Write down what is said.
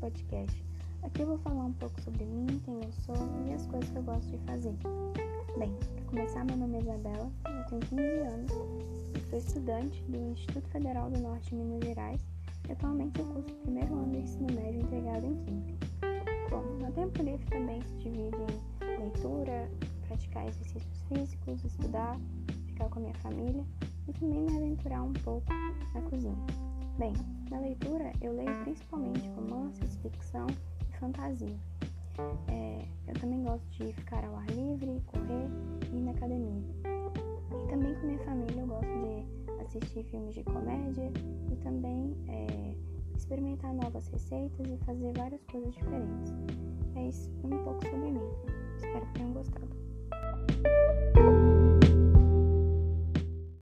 podcast. Aqui eu vou falar um pouco sobre mim, quem eu sou e as coisas que eu gosto de fazer. Bem, para começar, meu nome é Isabela, eu tenho 15 anos sou estudante do Instituto Federal do Norte de Minas Gerais atualmente eu curso o primeiro ano do ensino médio integrado em Química. Bom, meu tempo livre também se divide em leitura, praticar exercícios físicos, estudar, ficar com a minha família e também me aventurar um pouco na cozinha. Bem, na leitura eu leio principalmente romances, ficção e fantasia. É, eu também gosto de ficar ao ar livre, correr e ir na academia. E também com minha família eu gosto de assistir filmes de comédia e também é, experimentar novas receitas e fazer várias coisas diferentes. É isso um pouco sobre mim.